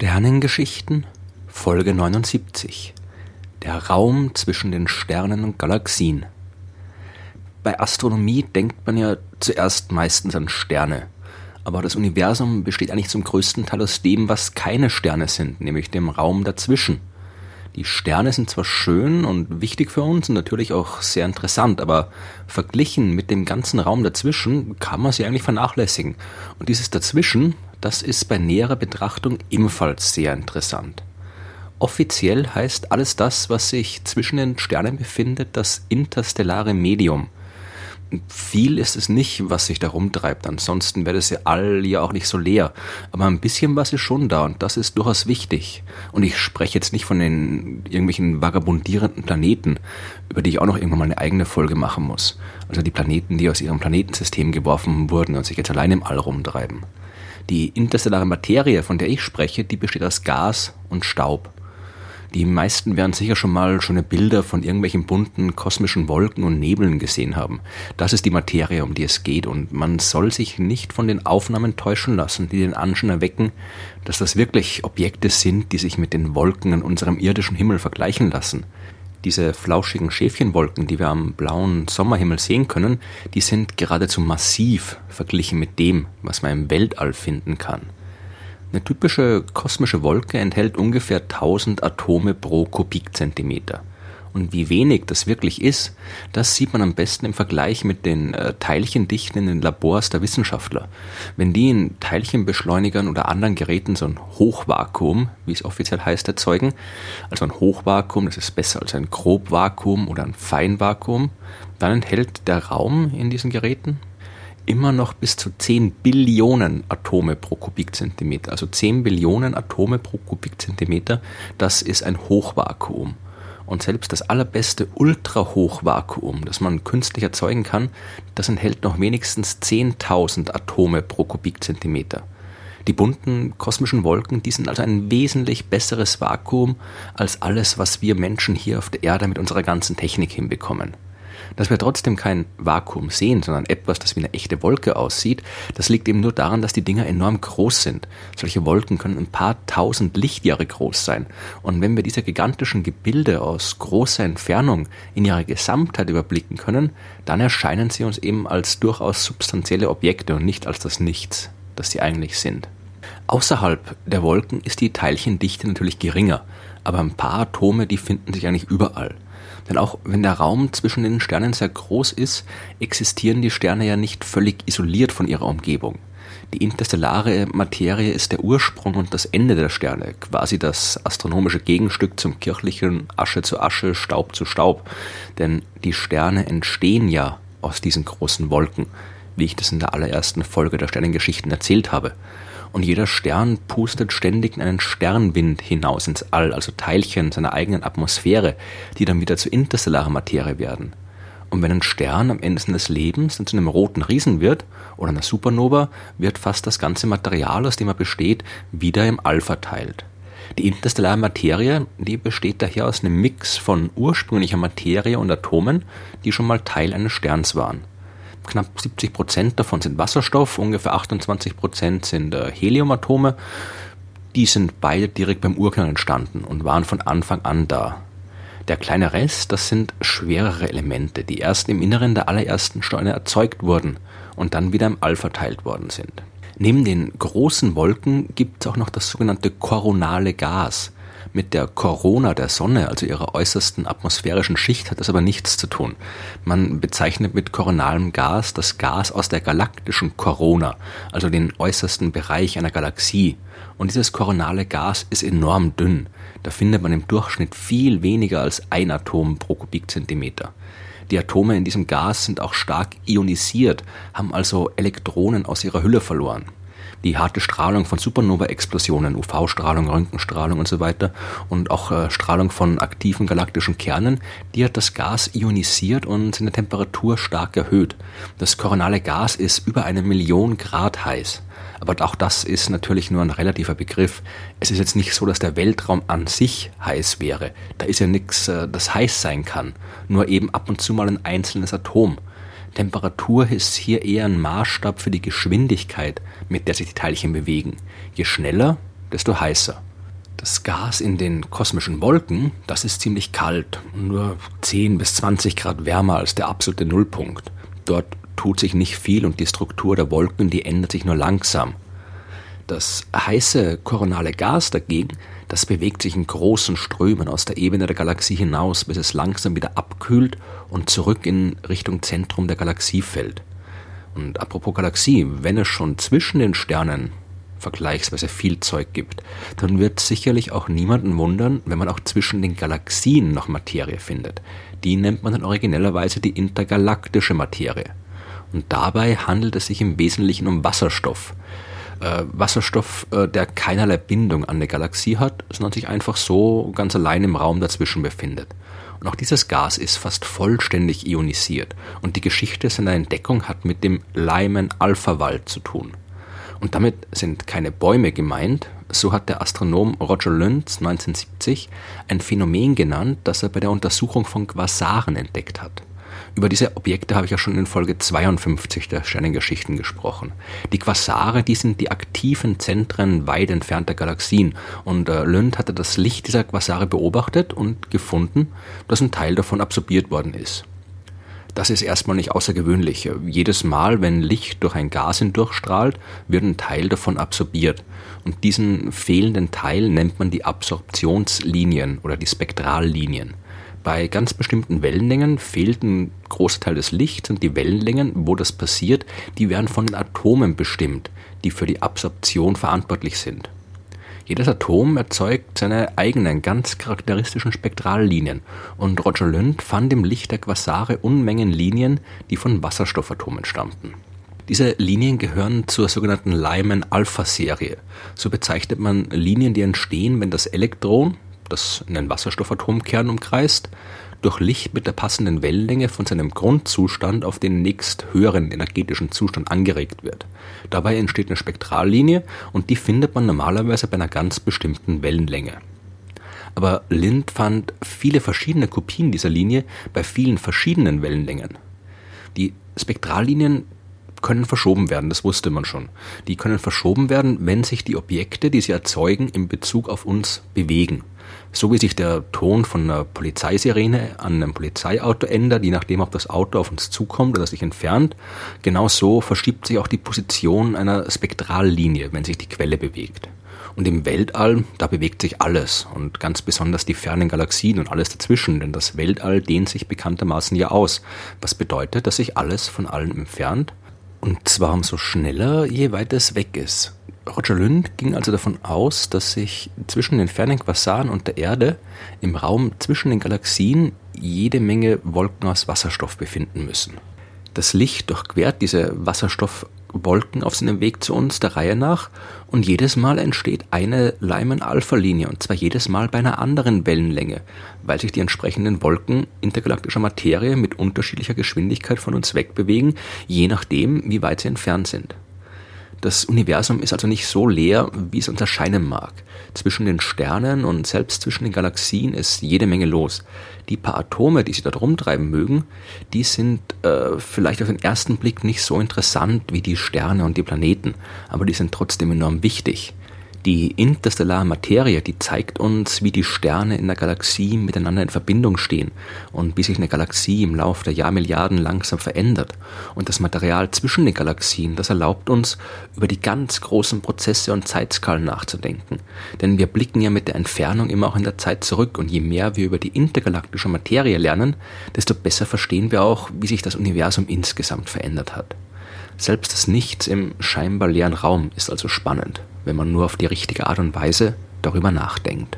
Sternengeschichten Folge 79 Der Raum zwischen den Sternen und Galaxien Bei Astronomie denkt man ja zuerst meistens an Sterne, aber das Universum besteht eigentlich zum größten Teil aus dem, was keine Sterne sind, nämlich dem Raum dazwischen. Die Sterne sind zwar schön und wichtig für uns und natürlich auch sehr interessant, aber verglichen mit dem ganzen Raum dazwischen kann man sie eigentlich vernachlässigen. Und dieses Dazwischen das ist bei näherer Betrachtung ebenfalls sehr interessant. Offiziell heißt alles das, was sich zwischen den Sternen befindet, das interstellare Medium. Viel ist es nicht, was sich da rumtreibt, ansonsten wäre das ja all ja auch nicht so leer. Aber ein bisschen was ist schon da und das ist durchaus wichtig. Und ich spreche jetzt nicht von den irgendwelchen vagabundierenden Planeten, über die ich auch noch irgendwann mal eine eigene Folge machen muss. Also die Planeten, die aus ihrem Planetensystem geworfen wurden und sich jetzt allein im All rumtreiben. Die interstellare Materie, von der ich spreche, die besteht aus Gas und Staub. Die meisten werden sicher schon mal schöne Bilder von irgendwelchen bunten kosmischen Wolken und Nebeln gesehen haben. Das ist die Materie, um die es geht, und man soll sich nicht von den Aufnahmen täuschen lassen, die den Anschein erwecken, dass das wirklich Objekte sind, die sich mit den Wolken an unserem irdischen Himmel vergleichen lassen. Diese flauschigen Schäfchenwolken, die wir am blauen Sommerhimmel sehen können, die sind geradezu massiv verglichen mit dem, was man im Weltall finden kann. Eine typische kosmische Wolke enthält ungefähr 1000 Atome pro Kubikzentimeter. Und wie wenig das wirklich ist, das sieht man am besten im Vergleich mit den äh, Teilchendichten in den Labors der Wissenschaftler. Wenn die in Teilchenbeschleunigern oder anderen Geräten so ein Hochvakuum, wie es offiziell heißt, erzeugen, also ein Hochvakuum, das ist besser als ein Grobvakuum oder ein Feinvakuum, dann enthält der Raum in diesen Geräten immer noch bis zu 10 Billionen Atome pro Kubikzentimeter. Also 10 Billionen Atome pro Kubikzentimeter, das ist ein Hochvakuum. Und selbst das allerbeste Ultrahochvakuum, das man künstlich erzeugen kann, das enthält noch wenigstens 10.000 Atome pro Kubikzentimeter. Die bunten kosmischen Wolken, die sind also ein wesentlich besseres Vakuum als alles, was wir Menschen hier auf der Erde mit unserer ganzen Technik hinbekommen. Dass wir trotzdem kein Vakuum sehen, sondern etwas, das wie eine echte Wolke aussieht, das liegt eben nur daran, dass die Dinger enorm groß sind. Solche Wolken können ein paar tausend Lichtjahre groß sein. Und wenn wir diese gigantischen Gebilde aus großer Entfernung in ihrer Gesamtheit überblicken können, dann erscheinen sie uns eben als durchaus substanzielle Objekte und nicht als das Nichts, das sie eigentlich sind. Außerhalb der Wolken ist die Teilchendichte natürlich geringer, aber ein paar Atome, die finden sich eigentlich überall. Denn auch wenn der Raum zwischen den Sternen sehr groß ist, existieren die Sterne ja nicht völlig isoliert von ihrer Umgebung. Die interstellare Materie ist der Ursprung und das Ende der Sterne, quasi das astronomische Gegenstück zum kirchlichen Asche zu Asche, Staub zu Staub. Denn die Sterne entstehen ja aus diesen großen Wolken, wie ich das in der allerersten Folge der Sternengeschichten erzählt habe und jeder Stern pustet ständig in einen Sternwind hinaus ins All, also Teilchen seiner eigenen Atmosphäre, die dann wieder zu interstellarer Materie werden. Und wenn ein Stern am Ende seines Lebens zu einem roten Riesen wird oder einer Supernova, wird fast das ganze Material, aus dem er besteht, wieder im All verteilt. Die interstellare Materie, die besteht daher aus einem Mix von ursprünglicher Materie und Atomen, die schon mal Teil eines Sterns waren. Knapp 70 Prozent davon sind Wasserstoff, ungefähr 28 Prozent sind äh, Heliumatome. Die sind beide direkt beim Urknall entstanden und waren von Anfang an da. Der kleine Rest, das sind schwerere Elemente, die erst im Inneren der allerersten Sterne erzeugt wurden und dann wieder im All verteilt worden sind. Neben den großen Wolken gibt es auch noch das sogenannte koronale Gas. Mit der Corona der Sonne, also ihrer äußersten atmosphärischen Schicht, hat das aber nichts zu tun. Man bezeichnet mit koronalem Gas das Gas aus der galaktischen Corona, also den äußersten Bereich einer Galaxie. Und dieses koronale Gas ist enorm dünn. Da findet man im Durchschnitt viel weniger als ein Atom pro Kubikzentimeter. Die Atome in diesem Gas sind auch stark ionisiert, haben also Elektronen aus ihrer Hülle verloren die harte Strahlung von Supernova-Explosionen, UV-Strahlung, Röntgenstrahlung und so weiter und auch äh, Strahlung von aktiven galaktischen Kernen, die hat das Gas ionisiert und seine Temperatur stark erhöht. Das koronale Gas ist über eine Million Grad heiß. Aber auch das ist natürlich nur ein relativer Begriff. Es ist jetzt nicht so, dass der Weltraum an sich heiß wäre. Da ist ja nichts, äh, das heiß sein kann. Nur eben ab und zu mal ein einzelnes Atom. Temperatur ist hier eher ein Maßstab für die Geschwindigkeit, mit der sich die Teilchen bewegen. Je schneller, desto heißer. Das Gas in den kosmischen Wolken, das ist ziemlich kalt, nur 10 bis 20 Grad wärmer als der absolute Nullpunkt. Dort tut sich nicht viel und die Struktur der Wolken, die ändert sich nur langsam. Das heiße koronale Gas dagegen, das bewegt sich in großen Strömen aus der Ebene der Galaxie hinaus, bis es langsam wieder abkühlt und zurück in Richtung Zentrum der Galaxie fällt. Und apropos Galaxie, wenn es schon zwischen den Sternen vergleichsweise viel Zeug gibt, dann wird sicherlich auch niemanden wundern, wenn man auch zwischen den Galaxien noch Materie findet. Die nennt man dann originellerweise die intergalaktische Materie. Und dabei handelt es sich im Wesentlichen um Wasserstoff. Äh, Wasserstoff, äh, der keinerlei Bindung an eine Galaxie hat, sondern sich einfach so ganz allein im Raum dazwischen befindet. Und auch dieses Gas ist fast vollständig ionisiert. Und die Geschichte seiner Entdeckung hat mit dem Lyman-Alpha-Wald zu tun. Und damit sind keine Bäume gemeint, so hat der Astronom Roger Lynds 1970 ein Phänomen genannt, das er bei der Untersuchung von Quasaren entdeckt hat. Über diese Objekte habe ich ja schon in Folge 52 der Sternengeschichten gesprochen. Die Quasare, die sind die aktiven Zentren weit entfernter Galaxien und äh, Lund hatte das Licht dieser Quasare beobachtet und gefunden, dass ein Teil davon absorbiert worden ist. Das ist erstmal nicht außergewöhnlich. Jedes Mal, wenn Licht durch ein Gas hindurchstrahlt, wird ein Teil davon absorbiert. Und diesen fehlenden Teil nennt man die Absorptionslinien oder die Spektrallinien. Bei ganz bestimmten Wellenlängen fehlt ein großer Teil des Lichts und die Wellenlängen, wo das passiert, die werden von den Atomen bestimmt, die für die Absorption verantwortlich sind. Jedes Atom erzeugt seine eigenen ganz charakteristischen Spektrallinien und Roger Lund fand im Licht der Quasare Unmengen Linien, die von Wasserstoffatomen stammten. Diese Linien gehören zur sogenannten Lyman-Alpha-Serie. So bezeichnet man Linien, die entstehen, wenn das Elektron, das einen Wasserstoffatomkern umkreist, durch Licht mit der passenden Wellenlänge von seinem Grundzustand auf den nächst höheren energetischen Zustand angeregt wird. Dabei entsteht eine Spektrallinie und die findet man normalerweise bei einer ganz bestimmten Wellenlänge. Aber Lind fand viele verschiedene Kopien dieser Linie bei vielen verschiedenen Wellenlängen. Die Spektrallinien können verschoben werden, das wusste man schon. Die können verschoben werden, wenn sich die Objekte, die sie erzeugen, in Bezug auf uns bewegen. So wie sich der Ton von einer Polizeisirene an einem Polizeiauto ändert, je nachdem, ob das Auto auf uns zukommt oder sich entfernt, genau so verschiebt sich auch die Position einer Spektrallinie, wenn sich die Quelle bewegt. Und im Weltall, da bewegt sich alles und ganz besonders die fernen Galaxien und alles dazwischen, denn das Weltall dehnt sich bekanntermaßen ja aus, was bedeutet, dass sich alles von allem entfernt und zwar umso schneller, je weiter es weg ist. Roger Lund ging also davon aus, dass sich zwischen den fernen Quasaren und der Erde im Raum zwischen den Galaxien jede Menge Wolken aus Wasserstoff befinden müssen. Das Licht durchquert diese Wasserstoffwolken auf seinem Weg zu uns der Reihe nach und jedes Mal entsteht eine Lyman-Alpha-Linie und zwar jedes Mal bei einer anderen Wellenlänge, weil sich die entsprechenden Wolken intergalaktischer Materie mit unterschiedlicher Geschwindigkeit von uns wegbewegen, je nachdem, wie weit sie entfernt sind. Das Universum ist also nicht so leer, wie es uns erscheinen mag. Zwischen den Sternen und selbst zwischen den Galaxien ist jede Menge los. Die paar Atome, die sie dort rumtreiben mögen, die sind äh, vielleicht auf den ersten Blick nicht so interessant wie die Sterne und die Planeten, aber die sind trotzdem enorm wichtig. Die interstellare Materie, die zeigt uns, wie die Sterne in der Galaxie miteinander in Verbindung stehen und wie sich eine Galaxie im Laufe der Jahrmilliarden langsam verändert. Und das Material zwischen den Galaxien, das erlaubt uns, über die ganz großen Prozesse und Zeitskalen nachzudenken. Denn wir blicken ja mit der Entfernung immer auch in der Zeit zurück und je mehr wir über die intergalaktische Materie lernen, desto besser verstehen wir auch, wie sich das Universum insgesamt verändert hat. Selbst das Nichts im scheinbar leeren Raum ist also spannend wenn man nur auf die richtige Art und Weise darüber nachdenkt.